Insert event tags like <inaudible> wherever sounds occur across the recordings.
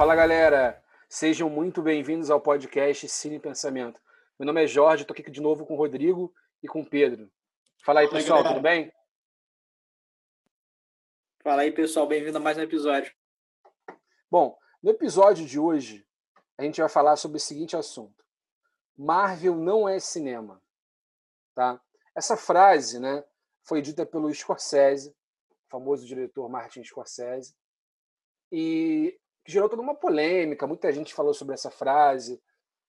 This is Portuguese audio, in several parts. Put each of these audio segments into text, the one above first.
Fala galera, sejam muito bem-vindos ao podcast Cine Pensamento. Meu nome é Jorge, estou aqui de novo com o Rodrigo e com o Pedro. Fala aí pessoal, tudo bem? Fala aí pessoal, bem-vindo a mais um episódio. Bom, no episódio de hoje a gente vai falar sobre o seguinte assunto: Marvel não é cinema, tá? Essa frase, né, foi dita pelo Scorsese, famoso diretor Martin Scorsese, e gerou toda uma polêmica. Muita gente falou sobre essa frase.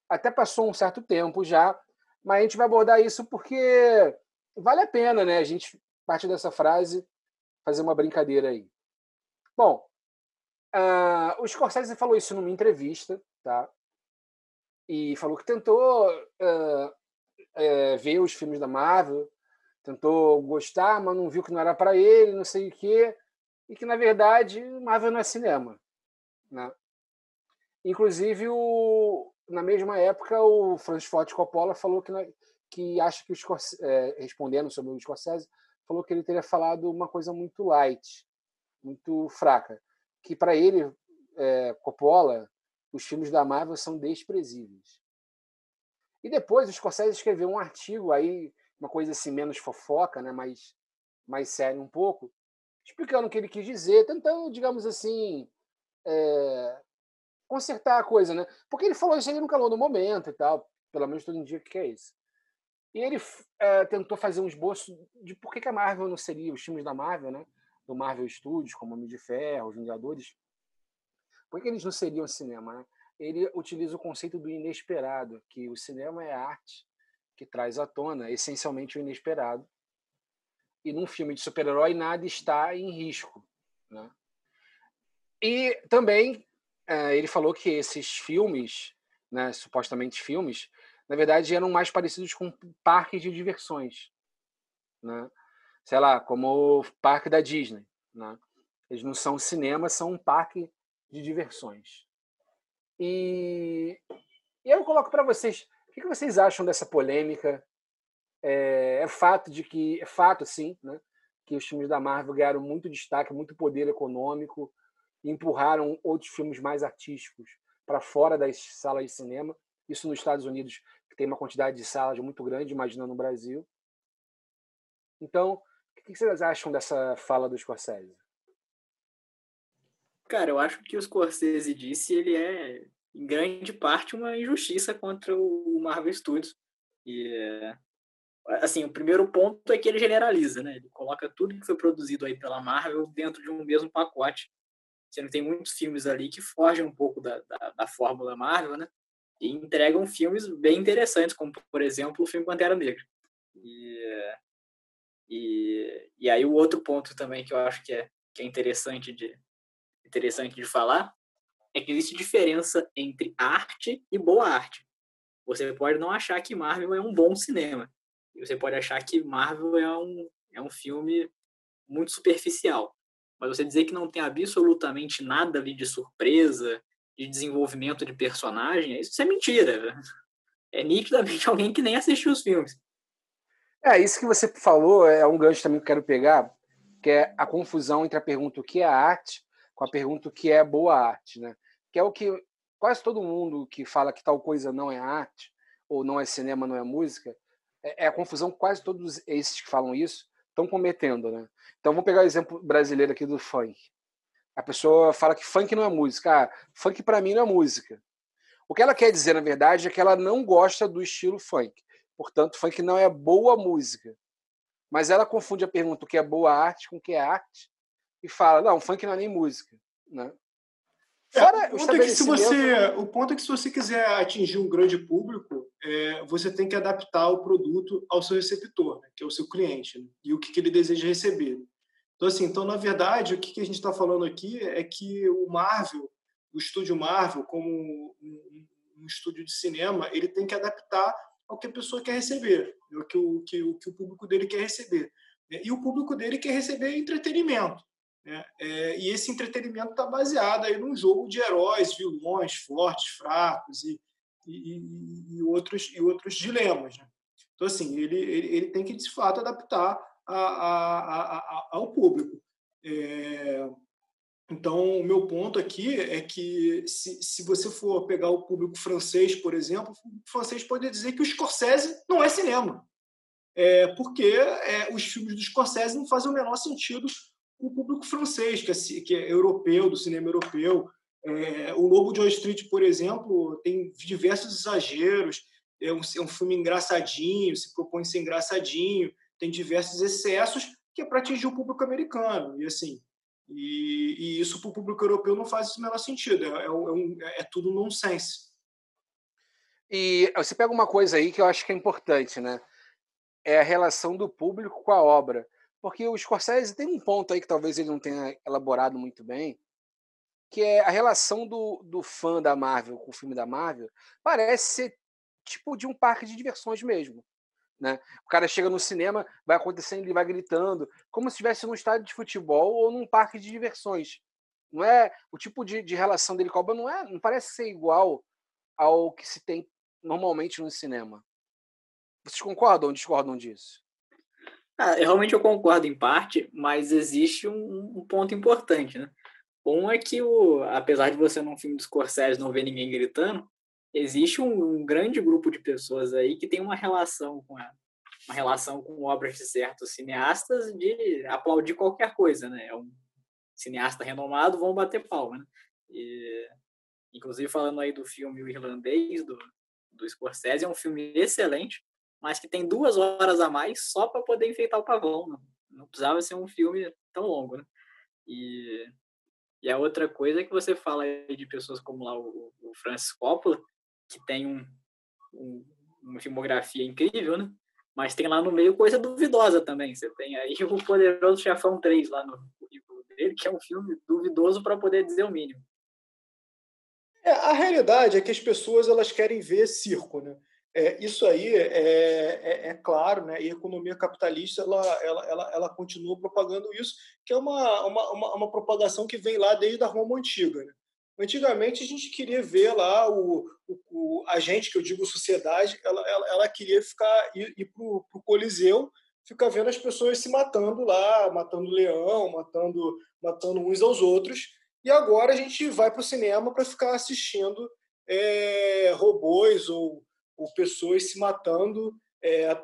Até passou um certo tempo já, mas a gente vai abordar isso porque vale a pena, né? A gente parte dessa frase fazer uma brincadeira aí. Bom, uh, o Scorsese falou isso numa entrevista, tá? E falou que tentou uh, uh, ver os filmes da Marvel, tentou gostar, mas não viu que não era para ele, não sei o quê, e que na verdade Marvel não é cinema, né? Inclusive o, na mesma época o Francis Ford Coppola falou que que acha que o Scorsese, é, respondendo sobre o Scorsese falou que ele teria falado uma coisa muito light, muito fraca, que para ele é, Coppola os filmes da Marvel são desprezíveis. E depois o Scorsese escreveu um artigo aí uma coisa assim menos fofoca, né, mais mais sério um pouco, explicando o que ele quis dizer, tentando, digamos assim, é, consertar a coisa, né? Porque ele falou isso aí no calor do momento e tal, pelo menos todo dia que é isso. E ele é, tentou fazer um esboço de por que, que a Marvel não seria, os filmes da Marvel, né? Do Marvel Studios, como Homem de Ferro, Os Vingadores, por que eles não seriam cinema, né? Ele utiliza o conceito do inesperado, que o cinema é arte que traz à tona essencialmente o inesperado. E num filme de super-herói nada está em risco. Né? E também é, ele falou que esses filmes, né, supostamente filmes, na verdade eram mais parecidos com parques de diversões. Né? Sei lá, como o parque da Disney. Né? Eles não são cinema, são um parque de diversões. E, e eu coloco para vocês o que vocês acham dessa polêmica? É, é, fato de que é fato, sim, né, que os filmes da Marvel ganharam muito destaque, muito poder econômico, empurraram outros filmes mais artísticos para fora das salas de cinema. Isso nos Estados Unidos, que tem uma quantidade de salas muito grande, imagina no Brasil. Então, o que vocês acham dessa fala do Scorsese? Cara, eu acho que o Scorsese disse ele é em grande parte, uma injustiça contra o Marvel Studios. E, assim, o primeiro ponto é que ele generaliza, né? Ele coloca tudo que foi produzido aí pela Marvel dentro de um mesmo pacote. Sendo que tem muitos filmes ali que fogem um pouco da, da, da fórmula Marvel, né? E entregam filmes bem interessantes, como, por exemplo, o filme Pantera Negra. E, e, e aí o outro ponto também que eu acho que é, que é interessante, de, interessante de falar é que existe diferença entre arte e boa arte. Você pode não achar que Marvel é um bom cinema. E você pode achar que Marvel é um, é um filme muito superficial. Mas você dizer que não tem absolutamente nada ali de surpresa, de desenvolvimento de personagem, isso é mentira. É nitidamente <laughs> alguém que nem assistiu os filmes. É, isso que você falou é um gancho também que eu quero pegar, que é a confusão entre a pergunta o que é arte com a pergunta o que é boa arte, né? Que é o que quase todo mundo que fala que tal coisa não é arte ou não é cinema, não é música, é, é a confusão quase todos esses que falam isso estão cometendo, né? Então vou pegar o exemplo brasileiro aqui do funk. A pessoa fala que funk não é música. Ah, funk para mim não é música. O que ela quer dizer, na verdade, é que ela não gosta do estilo funk. Portanto, funk não é boa música. Mas ela confunde a pergunta o que é boa arte com o que é arte e fala, não, funk não é nem música, né? É, Fora é, o, ponto é que se você, o ponto é que se você quiser atingir um grande público, é, você tem que adaptar o produto ao seu receptor, né, que é o seu cliente, né, e o que, que, ele deseja receber. Então, assim, então, na verdade, o que, que a gente está falando aqui é que o Marvel, o estúdio Marvel, como um, um, estúdio de cinema, ele tem que adaptar ao que a pessoa quer receber, o que o, que, o, que o público dele quer receber. Né, e o público dele quer receber entretenimento. Né? É, e esse entretenimento está baseado aí num jogo de heróis, vilões, fortes, fracos e, e, e outros, e outros dilemas. Né? Então, assim, ele, ele, ele, tem que, de fato, adaptar a, a, a, ao público. É, Então, o meu ponto aqui é que, se, se você for pegar o público francês, por exemplo, o francês pode dizer que o Scorsese não é cinema. É, porque é, os filmes do Scorsese não fazem o menor sentido o público francês, que é, que é europeu, do cinema europeu. É, o Lobo de Wall Street, por exemplo, tem diversos exageros, é um, é um filme engraçadinho, se propõe ser engraçadinho, tem diversos excessos que é para atingir o público americano. E assim, e, e isso para o público europeu não faz o menor sentido, é, é, um, é tudo nonsense. E você pega uma coisa aí que eu acho que é importante, né? É a relação do público com a obra. Porque o Scorsese tem um ponto aí que talvez ele não tenha elaborado muito bem, que é a relação do, do fã da Marvel com o filme da Marvel parece ser tipo de um parque de diversões mesmo. Né? O cara chega no cinema, vai acontecendo, ele vai gritando, como se estivesse num estádio de futebol ou num parque de diversões. Não é o tipo de, de relação dele com a obra não é, não parece ser igual ao que se tem normalmente no cinema. Vocês concordam ou discordam disso? Ah, realmente eu concordo em parte, mas existe um, um, ponto importante, né? Um é que, o, apesar de você num filme dos Scorsese não ver ninguém gritando, existe um, um, grande grupo de pessoas aí que tem uma relação com a, uma relação com obras de certos cineastas de aplaudir qualquer coisa, né? É um cineasta renomado, vão bater palma, né? E, inclusive falando aí do filme O Irlandês do, do Scorsese, é um filme excelente, mas que tem duas horas a mais só para poder enfeitar o pavão. Não, não precisava ser um filme tão longo, né? E, e a outra coisa é que você fala de pessoas como lá o, o Francis Coppola, que tem um, um, uma filmografia incrível, né? Mas tem lá no meio coisa duvidosa também. Você tem aí o Poderoso Chefão 3 lá no currículo dele, que é um filme duvidoso para poder dizer o mínimo. É, a realidade é que as pessoas elas querem ver circo, né? É, isso aí é, é, é, claro, né? E a economia capitalista ela, ela, ela, ela continua propagando isso, que é uma, uma, uma, uma propagação que vem lá desde a Roma antiga. Né? Antigamente a gente queria ver lá o, o, o a gente, que eu digo sociedade, ela, ela, ela queria ficar ir, ir para o Coliseu, ficar vendo as pessoas se matando lá, matando leão, matando, matando uns aos outros. E agora a gente vai para o cinema para ficar assistindo é, robôs ou, ou, pessoas se matando é,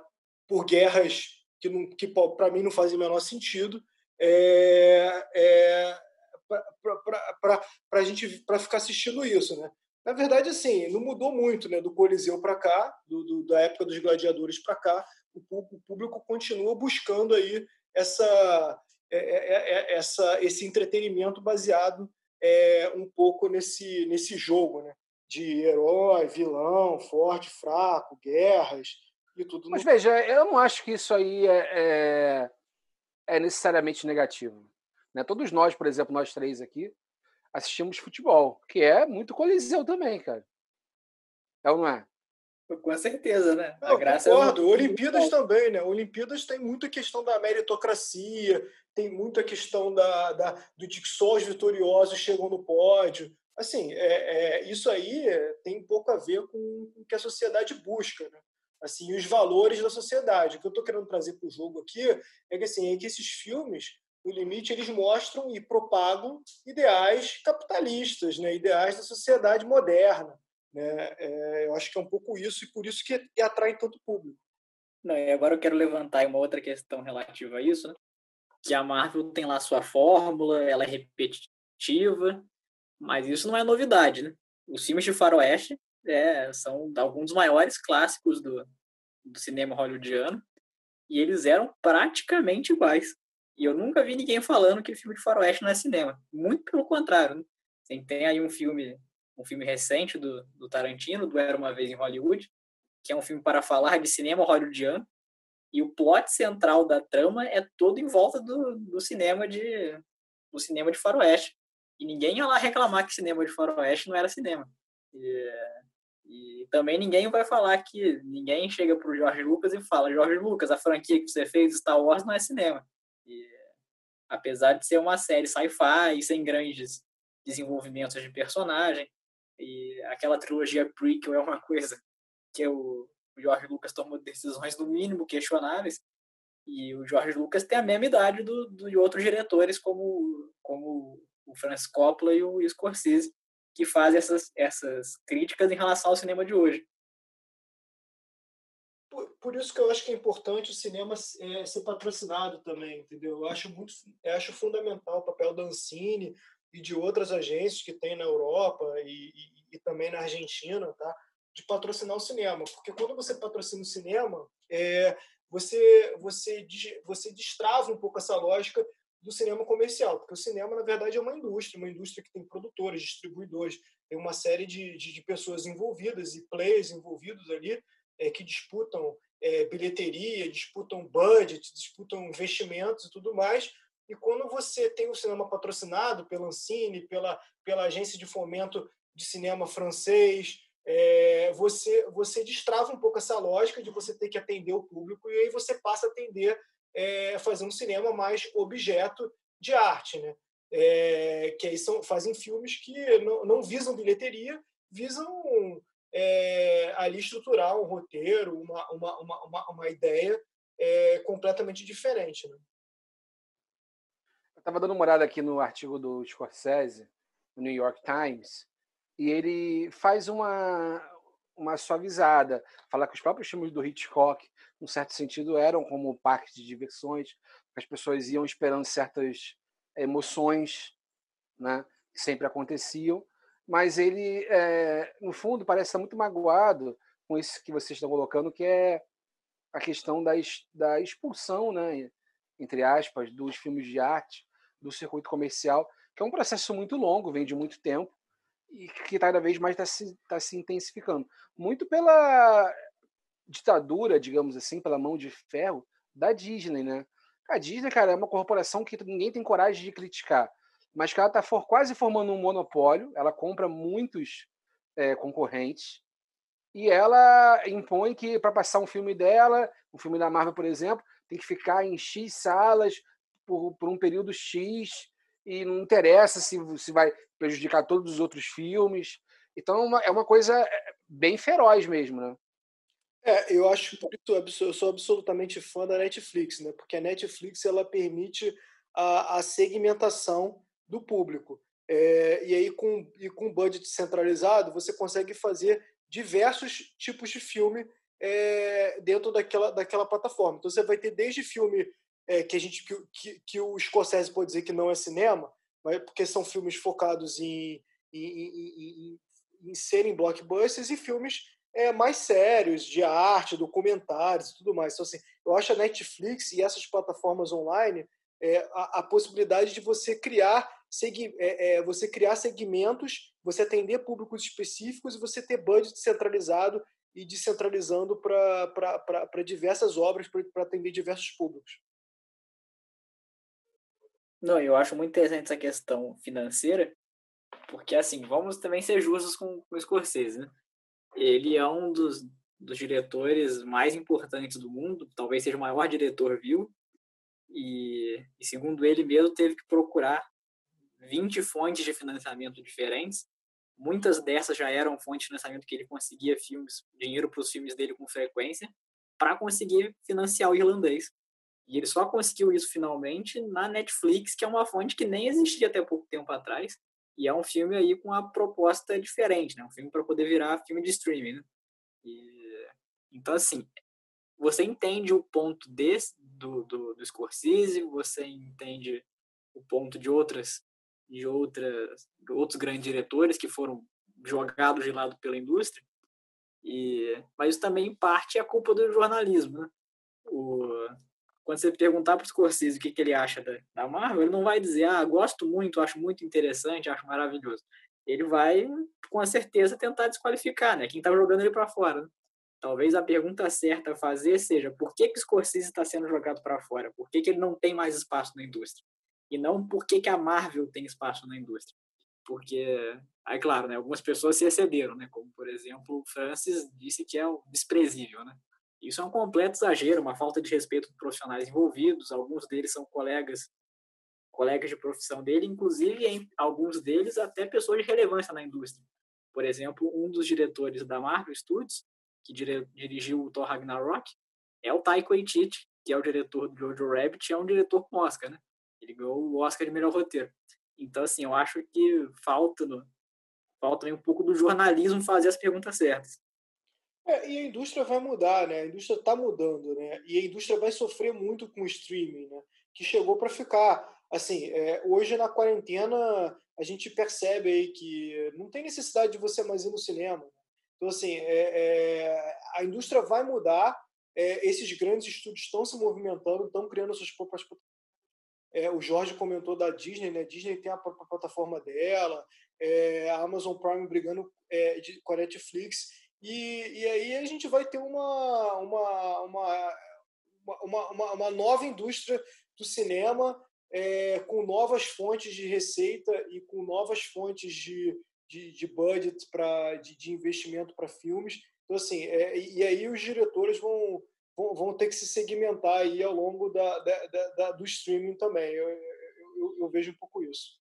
por guerras que, que para mim não fazem o menor sentido. É, é para a gente para ficar assistindo isso, né? Na verdade, assim, não mudou muito, né? Do Coliseu para cá, do, do, da época dos gladiadores para cá, o, o, público continua buscando aí essa, é, é, é, é essa esse entretenimento baseado é, um pouco nesse nesse jogo, né? De herói, vilão, forte, fraco, guerras e tudo. Mas no... veja, eu não acho que isso aí é, é, é necessariamente negativo. Né? Todos nós, por exemplo, nós três aqui, assistimos futebol, que é muito coliseu também, cara. É ou não é? Com certeza, né? Não, a graça concordo. É Olimpíadas também, né? Olimpíadas tem muita questão da meritocracia, tem muita questão da, da, do de que só os vitoriosos chegam no pódio. Assim, é, é, isso aí tem um pouco a ver com o que a sociedade busca, né? Assim, os valores da sociedade. O que eu estou querendo trazer para o jogo aqui é que, assim, é que esses filmes no limite, eles mostram e propagam ideais capitalistas, né? ideais da sociedade moderna. Né? É, eu acho que é um pouco isso, e por isso que atrai tanto público. Não, e agora eu quero levantar uma outra questão relativa a isso, né? que a Marvel tem lá sua fórmula, ela é repetitiva, mas isso não é novidade. Né? Os filmes de faroeste é, são alguns dos maiores clássicos do, do cinema hollywoodiano, e eles eram praticamente iguais. E eu nunca vi ninguém falando que filme de faroeste não é cinema. Muito pelo contrário. Né? Tem aí um filme, um filme recente do, do Tarantino, do Era Uma Vez em Hollywood, que é um filme para falar de cinema hollywoodiano. E o plot central da trama é todo em volta do, do cinema de do cinema de faroeste. E ninguém ia lá reclamar que cinema de faroeste não era cinema. E, e também ninguém vai falar que ninguém chega para o George Lucas e fala: George Lucas, a franquia que você fez Star Wars não é cinema. Apesar de ser uma série sci-fi sem grandes desenvolvimentos de personagem, e aquela trilogia prequel é uma <laughs> coisa que o George Lucas tomou decisões no mínimo questionáveis, e o George Lucas tem a mesma idade do, do, de outros diretores, como, como o Francis Coppola e o Scorsese, que fazem essas, essas críticas em relação ao cinema de hoje. Por, por isso que eu acho que é importante o cinema é, ser patrocinado também, entendeu? Eu acho muito, eu acho fundamental o papel da Ancine e de outras agências que tem na Europa e, e, e também na Argentina, tá? de patrocinar o cinema, porque quando você patrocina o cinema, é, você você você destrava um pouco essa lógica do cinema comercial, porque o cinema na verdade é uma indústria, uma indústria que tem produtores, distribuidores, tem uma série de, de, de pessoas envolvidas e players envolvidos ali é, que disputam é, bilheteria, disputam budget, disputam investimentos e tudo mais. E quando você tem o cinema patrocinado pela Ancine, pela pela agência de fomento de cinema francês, é, você, você destrava um pouco essa lógica de você ter que atender o público e aí você passa a atender, é, fazer um cinema mais objeto de arte, né? É, que aí são, fazem filmes que não, não visam bilheteria, visam é, ali estruturar um roteiro, uma, uma, uma, uma ideia é, completamente diferente. Né? Eu estava dando uma olhada aqui no artigo do Scorsese, no New York Times, e ele faz uma, uma suavizada, fala que os próprios filmes do Hitchcock, num certo sentido, eram como parques de diversões, as pessoas iam esperando certas emoções, né, que sempre aconteciam, mas ele, é, no fundo, parece estar muito magoado com isso que vocês estão colocando, que é a questão da, da expulsão, né, entre aspas, dos filmes de arte do circuito comercial, que é um processo muito longo, vem de muito tempo, e que cada vez mais está se, tá se intensificando. Muito pela ditadura, digamos assim, pela mão de ferro da Disney, né? A Disney, cara, é uma corporação que ninguém tem coragem de criticar, mas que ela está for, quase formando um monopólio, ela compra muitos é, concorrentes, e ela impõe que para passar um filme dela, um filme da Marvel, por exemplo, tem que ficar em X salas por, por um período X, e não interessa se, se vai prejudicar todos os outros filmes. Então é uma, é uma coisa é, bem feroz mesmo, né? É, eu acho eu sou absolutamente fã da Netflix, né? Porque a Netflix ela permite a, a segmentação do público. É, e aí com e com budget centralizado você consegue fazer diversos tipos de filme é, dentro daquela daquela plataforma. Então você vai ter desde filme é, que a gente que, que, que, o Scorsese pode dizer que não é cinema, mas porque são filmes focados em, em, em, em, em serem blockbusters e filmes é, mais sérios, de arte, documentários e tudo mais. Então, assim, eu acho a Netflix e essas plataformas online é, a, a, possibilidade de você criar segui, é, é, você criar segmentos, você atender públicos específicos e você ter budget centralizado e descentralizando para diversas obras, para atender diversos públicos. Não, eu acho muito interessante essa questão financeira, porque, assim, vamos também ser justos com, com o Scorsese, né? Ele é um dos, dos diretores mais importantes do mundo, talvez seja o maior diretor vivo, e, e segundo ele mesmo, teve que procurar 20 fontes de financiamento diferentes. Muitas dessas já eram fontes de financiamento que ele conseguia filmes, dinheiro para os filmes dele com frequência, para conseguir financiar o irlandês. E ele só conseguiu isso finalmente na Netflix, que é uma fonte que nem existia até pouco tempo atrás. E é um filme aí com uma proposta diferente, né? Um filme para poder virar filme de streaming, né? E, então, assim, você entende o ponto desse, do, do, do Scorsese, você entende o ponto de outras de outras de outros grandes diretores que foram jogados de lado pela indústria. E mas isso também em parte é culpa do jornalismo, né? O, quando você perguntar para o Scorsese o que, que ele acha da, da Marvel, ele não vai dizer, ah, gosto muito, acho muito interessante, acho maravilhoso. Ele vai, com certeza, tentar desqualificar, né? Quem está jogando ele para fora. Né? Talvez a pergunta certa a fazer seja por que, que Scorsese está sendo jogado para fora? Por que, que ele não tem mais espaço na indústria? E não por que, que a Marvel tem espaço na indústria. Porque, aí claro, né, algumas pessoas se excederam, né? Como, por exemplo, Francis disse que é o desprezível, né? Isso é um completo exagero, uma falta de respeito com profissionais envolvidos. Alguns deles são colegas, colegas de profissão dele, inclusive alguns deles até pessoas de relevância na indústria. Por exemplo, um dos diretores da Marvel Studios, que dirigiu o Thor Ragnarok, é o Taika Waititi, que é o diretor do Jojo Rabbit, é um diretor com Oscar, né? Ele ganhou o Oscar de melhor roteiro. Então, assim, eu acho que falta, falta um pouco do jornalismo fazer as perguntas certas. É, e a indústria vai mudar, né? A indústria está mudando, né? E a indústria vai sofrer muito com o streaming, né? Que chegou para ficar. Assim, é, hoje na quarentena a gente percebe aí que não tem necessidade de você mais ir no cinema. Então, assim, é, é, a indústria vai mudar. É, esses grandes estúdios estão se movimentando, estão criando suas próprias é, o Jorge comentou da Disney, né? Disney tem a própria plataforma dela, é, a Amazon Prime brigando é, de, com a Netflix. E, e aí a gente vai ter uma, uma, uma, uma, uma, uma nova indústria do cinema é, com novas fontes de receita e com novas fontes de, de, de budget para de, de investimento para filmes. Então, assim, é, e aí os diretores vão, vão, ter que se segmentar aí ao longo da, da, da do streaming também. Eu, eu, eu, vejo um pouco isso.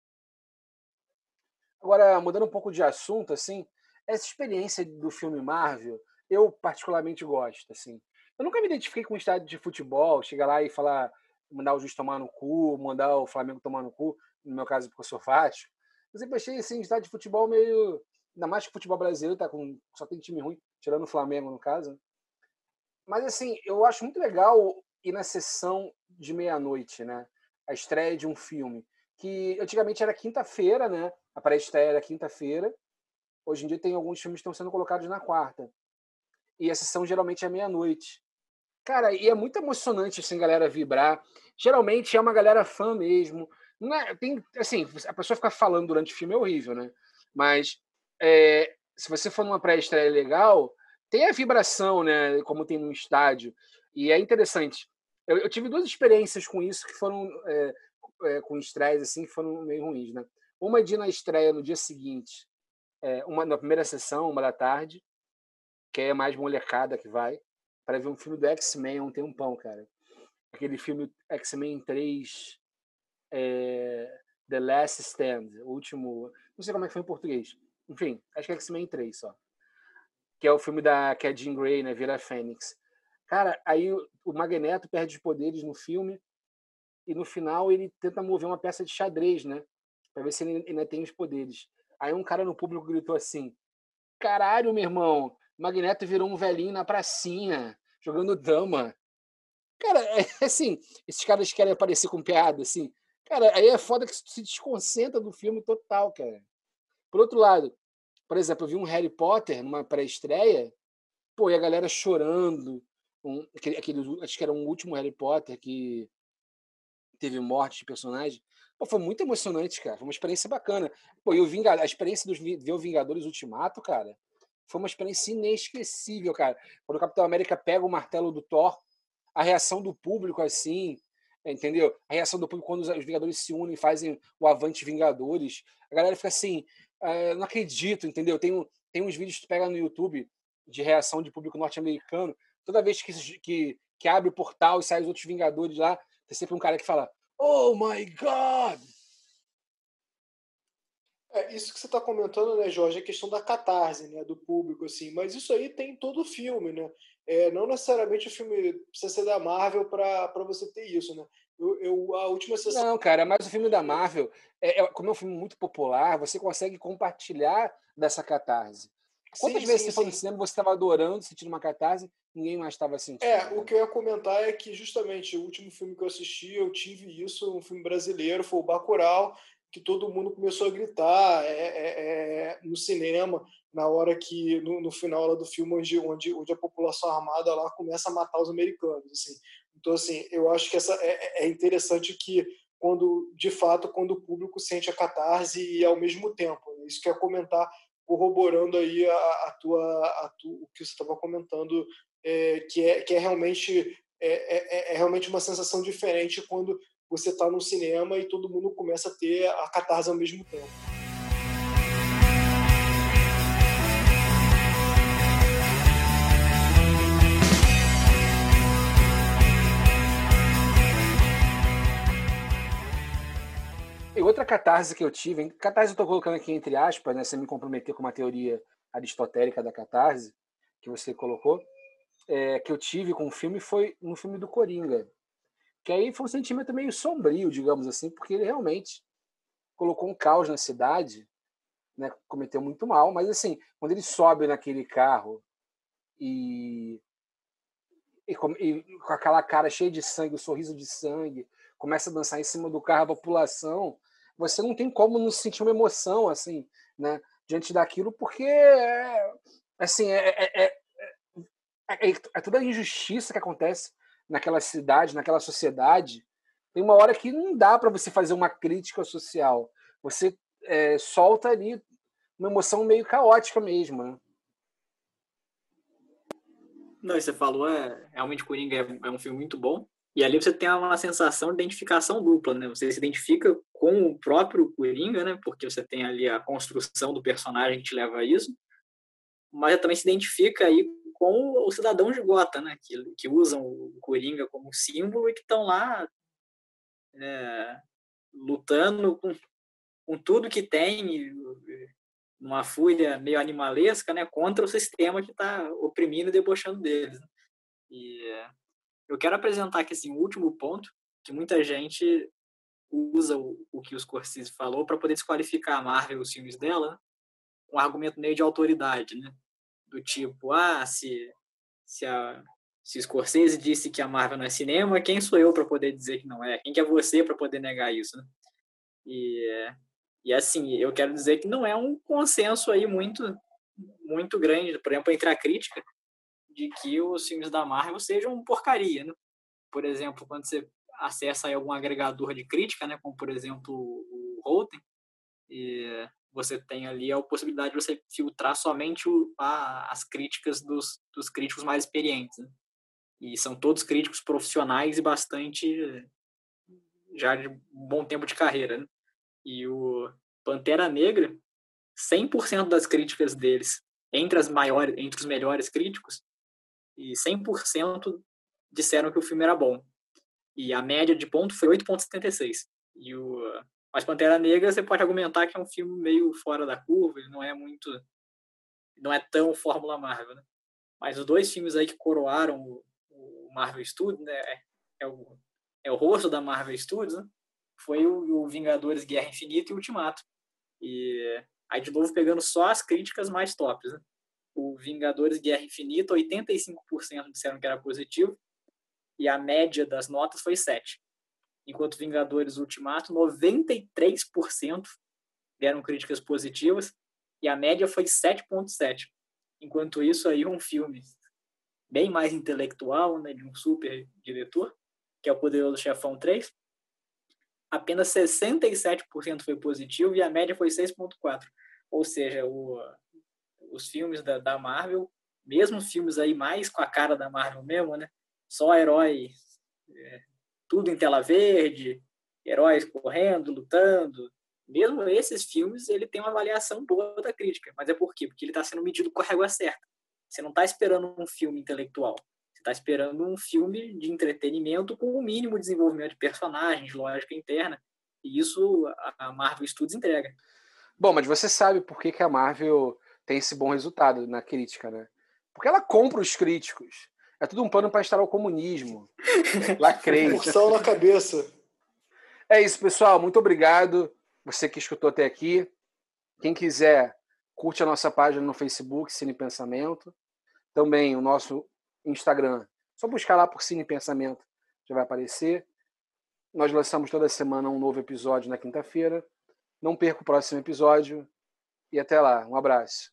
Agora, mudando um pouco de assunto, assim, essa experiência do filme Marvel, eu particularmente gosto, assim. Eu nunca me identifiquei com o estádio de futebol, chegar lá e falar, mandar o juiz tomar no cu, mandar o Flamengo tomar no cu, no meu caso, porque eu sou Vasco. Eu sempre achei, assim, estádio de futebol meio... Ainda mais que o futebol brasileiro tá com... só tem time ruim, tirando o Flamengo, no caso. Mas, assim, eu acho muito legal ir na sessão de meia-noite, né? A estreia de um filme. Que antigamente era quinta-feira, né? A pré-estreia era quinta-feira. Hoje em dia tem alguns filmes que estão sendo colocados na quarta. E a sessão geralmente é meia-noite. Cara, e é muito emocionante assim, galera vibrar. Geralmente é uma galera fã mesmo. É, tem, assim, a pessoa ficar falando durante o filme é horrível, né? Mas é, se você for numa pré-estreia legal, tem a vibração, né? Como tem no estádio. E é interessante. Eu, eu tive duas experiências com isso que foram é, é, com estreias assim que foram meio ruins, né? Uma de na estreia no dia seguinte, é, uma na primeira sessão, uma da tarde, que é mais molecada que vai, para ver um filme do X-Men há um tempão, cara. Aquele filme X-Men 3, é, The Last Stand, o último. Não sei como é que foi em português. Enfim, acho que é X-Men 3 só que é o filme da que é Jean Grey, né, Vira Fênix. Cara, aí o Magneto perde os poderes no filme e no final ele tenta mover uma peça de xadrez, né, para ver se ele ainda tem os poderes. Aí um cara no público gritou assim: "Caralho, meu irmão, Magneto virou um velhinho na pracinha, jogando dama". Cara, é <laughs> assim, esses caras querem aparecer com piada, assim. Cara, aí é foda que se desconcentra do filme total, cara. Por outro lado, por exemplo, eu vi um Harry Potter numa pré-estreia, pô, e a galera chorando. Um, aquele, aquele, acho que era um último Harry Potter que teve morte de personagem. Pô, foi muito emocionante, cara. Foi uma experiência bacana. Pô, e o a experiência dos ver o Vingadores Ultimato, cara, foi uma experiência inesquecível, cara. Quando o Capitão América pega o martelo do Thor, a reação do público, assim, entendeu? A reação do público quando os Vingadores se unem e fazem o Avante Vingadores. A galera fica assim, é, não acredito, entendeu? Tem, tem uns vídeos que tu pega no YouTube de reação de público norte-americano. Toda vez que, que, que abre o portal e sai os outros Vingadores lá, tem sempre um cara que fala: Oh my God! É, isso que você está comentando, né, Jorge, é a questão da catarse, né, do público, assim. Mas isso aí tem em todo o filme, né? É, não necessariamente o filme precisa ser da Marvel para você ter isso, né? Eu, eu, a última sessão. Não, cara, mas o filme da Marvel, é, é, como é um filme muito popular, você consegue compartilhar dessa catarse. Quantas sim, vezes sim, você foi no cinema, você estava adorando, sentindo uma catarse, ninguém mais estava sentindo? É, o que eu ia comentar é que justamente o último filme que eu assisti, eu tive isso, um filme brasileiro, foi o Bacurau, que todo mundo começou a gritar é, é, é, no cinema, na hora que, no, no final lá do filme, onde, onde, onde a população armada lá começa a matar os americanos. Assim. Então, assim, eu acho que essa é, é interessante que quando, de fato, quando o público sente a catarse e ao mesmo tempo, né? isso que é comentar, corroborando aí a, a tua, a tu, o que você estava comentando, é, que, é, que é realmente é, é, é, realmente uma sensação diferente quando você está no cinema e todo mundo começa a ter a catarse ao mesmo tempo. Outra catarse que eu tive, catarse eu estou colocando aqui entre aspas, né, sem me comprometer com uma teoria aristotélica da catarse, que você colocou, é, que eu tive com o filme foi no filme do Coringa. Que aí foi um sentimento meio sombrio, digamos assim, porque ele realmente colocou um caos na cidade, né? Cometeu muito mal, mas assim, quando ele sobe naquele carro e e com, e com, aquela cara cheia de sangue, o um sorriso de sangue, começa a dançar em cima do carro, a população, você não tem como não sentir uma emoção assim, né, diante daquilo, porque é, assim é, é, é, é, é toda a injustiça que acontece naquela cidade, naquela sociedade. Tem uma hora que não dá para você fazer uma crítica social. Você é, solta ali uma emoção meio caótica mesmo. Né? Não, você falou, é, realmente Coringa é, é um filme muito bom. E ali você tem uma sensação de identificação dupla, né? Você se identifica com o próprio Coringa, né? Porque você tem ali a construção do personagem que te leva a isso. Mas também se identifica aí com os cidadãos de Gota, né? Que, que usam o Coringa como símbolo e que estão lá é, lutando com, com tudo que tem, numa fúria meio animalesca, né, contra o sistema que está oprimindo e debochando deles. Né. E eu quero apresentar aqui assim, o último ponto, que muita gente usa o, o que o Scorsese falou para poder desqualificar a Marvel os filmes dela, né, um argumento meio de autoridade, né? Do tipo, ah, se, se, a, se Scorsese disse que a Marvel não é cinema, quem sou eu para poder dizer que não é? Quem que é você para poder negar isso, né? E e assim, eu quero dizer que não é um consenso aí muito muito grande, por exemplo, entre a crítica de que os filmes da Marvel sejam porcaria, né? Por exemplo, quando você acessa aí algum agregador de crítica, né, como por exemplo o Rotten, e você tem ali a possibilidade de você filtrar somente o, a, as críticas dos, dos críticos mais experientes. Né? E são todos críticos profissionais e bastante já de bom tempo de carreira. Né? E o Pantera Negra, 100% das críticas deles, entre, as maiores, entre os melhores críticos, e 100% disseram que o filme era bom. E a média de ponto foi 8,76. E o mas Pantera Negra você pode argumentar que é um filme meio fora da curva, ele não é muito não é tão Fórmula Marvel, né? Mas os dois filmes aí que coroaram o, o Marvel Studios, né, é, é, o, é o rosto da Marvel Studios, né? Foi o, o Vingadores Guerra Infinita e Ultimato. E aí, de novo, pegando só as críticas mais tops. Né? O Vingadores Guerra Infinita, 85% disseram que era positivo, e a média das notas foi 7. Enquanto Vingadores Ultimato, 93% deram críticas positivas, e a média foi 7.7. Enquanto isso, aí um filme bem mais intelectual, né, de um super diretor, que é o Poderoso Chefão 3, apenas 67% foi positivo e a média foi 6,4%. Ou seja, o, os filmes da, da Marvel, mesmo filmes aí mais com a cara da Marvel mesmo, né? Só herói, é, tudo em tela verde, heróis correndo, lutando. Mesmo esses filmes, ele tem uma avaliação boa da crítica. Mas é por quê? Porque ele está sendo medido com a régua certa. Você não está esperando um filme intelectual está esperando um filme de entretenimento com o mínimo desenvolvimento de personagens, lógica interna. E isso a Marvel Studios entrega. Bom, mas você sabe por que, que a Marvel tem esse bom resultado na crítica, né? Porque ela compra os críticos. É tudo um pano para instalar o comunismo. <laughs> Lacrei. Porção na cabeça. É isso, pessoal. Muito obrigado. Você que escutou até aqui. Quem quiser, curte a nossa página no Facebook, Cine Pensamento. Também o nosso Instagram. Só buscar lá por Cine Pensamento, já vai aparecer. Nós lançamos toda semana um novo episódio na quinta-feira. Não perca o próximo episódio. E até lá. Um abraço.